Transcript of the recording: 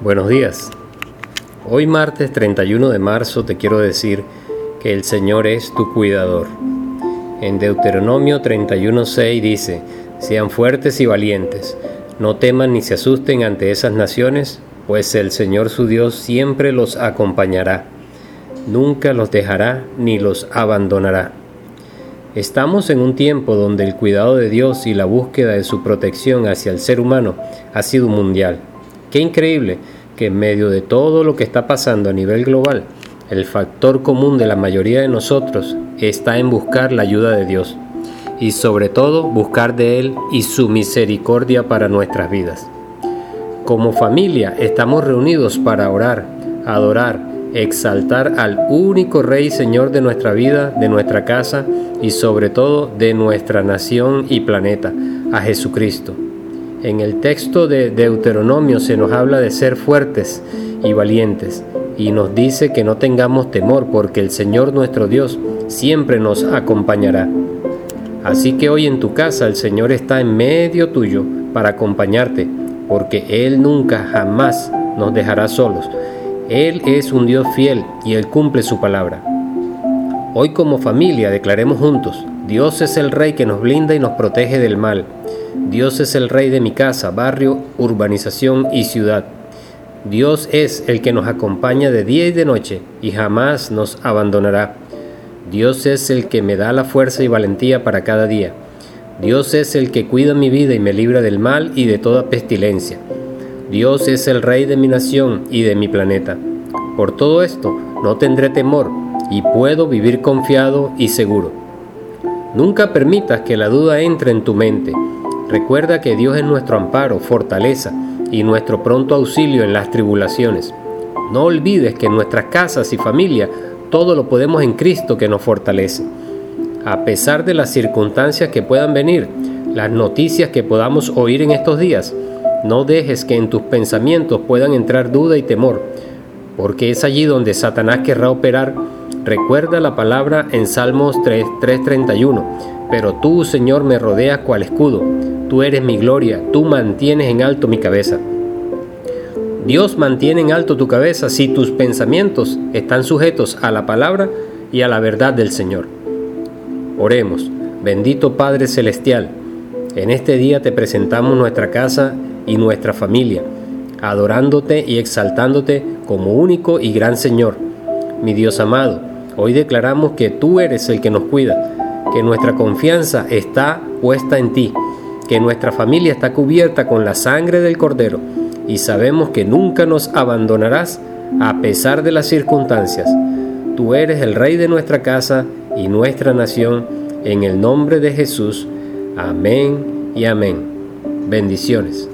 Buenos días. Hoy martes 31 de marzo te quiero decir que el Señor es tu cuidador. En Deuteronomio 31.6 dice, sean fuertes y valientes, no teman ni se asusten ante esas naciones, pues el Señor su Dios siempre los acompañará, nunca los dejará ni los abandonará. Estamos en un tiempo donde el cuidado de Dios y la búsqueda de su protección hacia el ser humano ha sido mundial. Qué increíble que en medio de todo lo que está pasando a nivel global, el factor común de la mayoría de nosotros está en buscar la ayuda de Dios y sobre todo buscar de Él y su misericordia para nuestras vidas. Como familia estamos reunidos para orar, adorar, exaltar al único Rey Señor de nuestra vida, de nuestra casa y sobre todo de nuestra nación y planeta, a Jesucristo. En el texto de Deuteronomio se nos habla de ser fuertes y valientes y nos dice que no tengamos temor porque el Señor nuestro Dios siempre nos acompañará. Así que hoy en tu casa el Señor está en medio tuyo para acompañarte porque Él nunca jamás nos dejará solos. Él es un Dios fiel y Él cumple su palabra. Hoy como familia declaremos juntos, Dios es el Rey que nos blinda y nos protege del mal. Dios es el Rey de mi casa, barrio, urbanización y ciudad. Dios es el que nos acompaña de día y de noche y jamás nos abandonará. Dios es el que me da la fuerza y valentía para cada día. Dios es el que cuida mi vida y me libra del mal y de toda pestilencia. Dios es el Rey de mi nación y de mi planeta. Por todo esto no tendré temor y puedo vivir confiado y seguro. Nunca permitas que la duda entre en tu mente. Recuerda que Dios es nuestro amparo, fortaleza y nuestro pronto auxilio en las tribulaciones. No olvides que en nuestras casas y familia todo lo podemos en Cristo que nos fortalece. A pesar de las circunstancias que puedan venir, las noticias que podamos oír en estos días, no dejes que en tus pensamientos puedan entrar duda y temor, porque es allí donde Satanás querrá operar Recuerda la palabra en Salmos 3, 3:31. Pero tú, Señor, me rodeas cual escudo. Tú eres mi gloria, tú mantienes en alto mi cabeza. Dios mantiene en alto tu cabeza si tus pensamientos están sujetos a la palabra y a la verdad del Señor. Oremos, bendito Padre Celestial, en este día te presentamos nuestra casa y nuestra familia, adorándote y exaltándote como único y gran Señor. Mi Dios amado, Hoy declaramos que tú eres el que nos cuida, que nuestra confianza está puesta en ti, que nuestra familia está cubierta con la sangre del Cordero y sabemos que nunca nos abandonarás a pesar de las circunstancias. Tú eres el Rey de nuestra casa y nuestra nación, en el nombre de Jesús. Amén y amén. Bendiciones.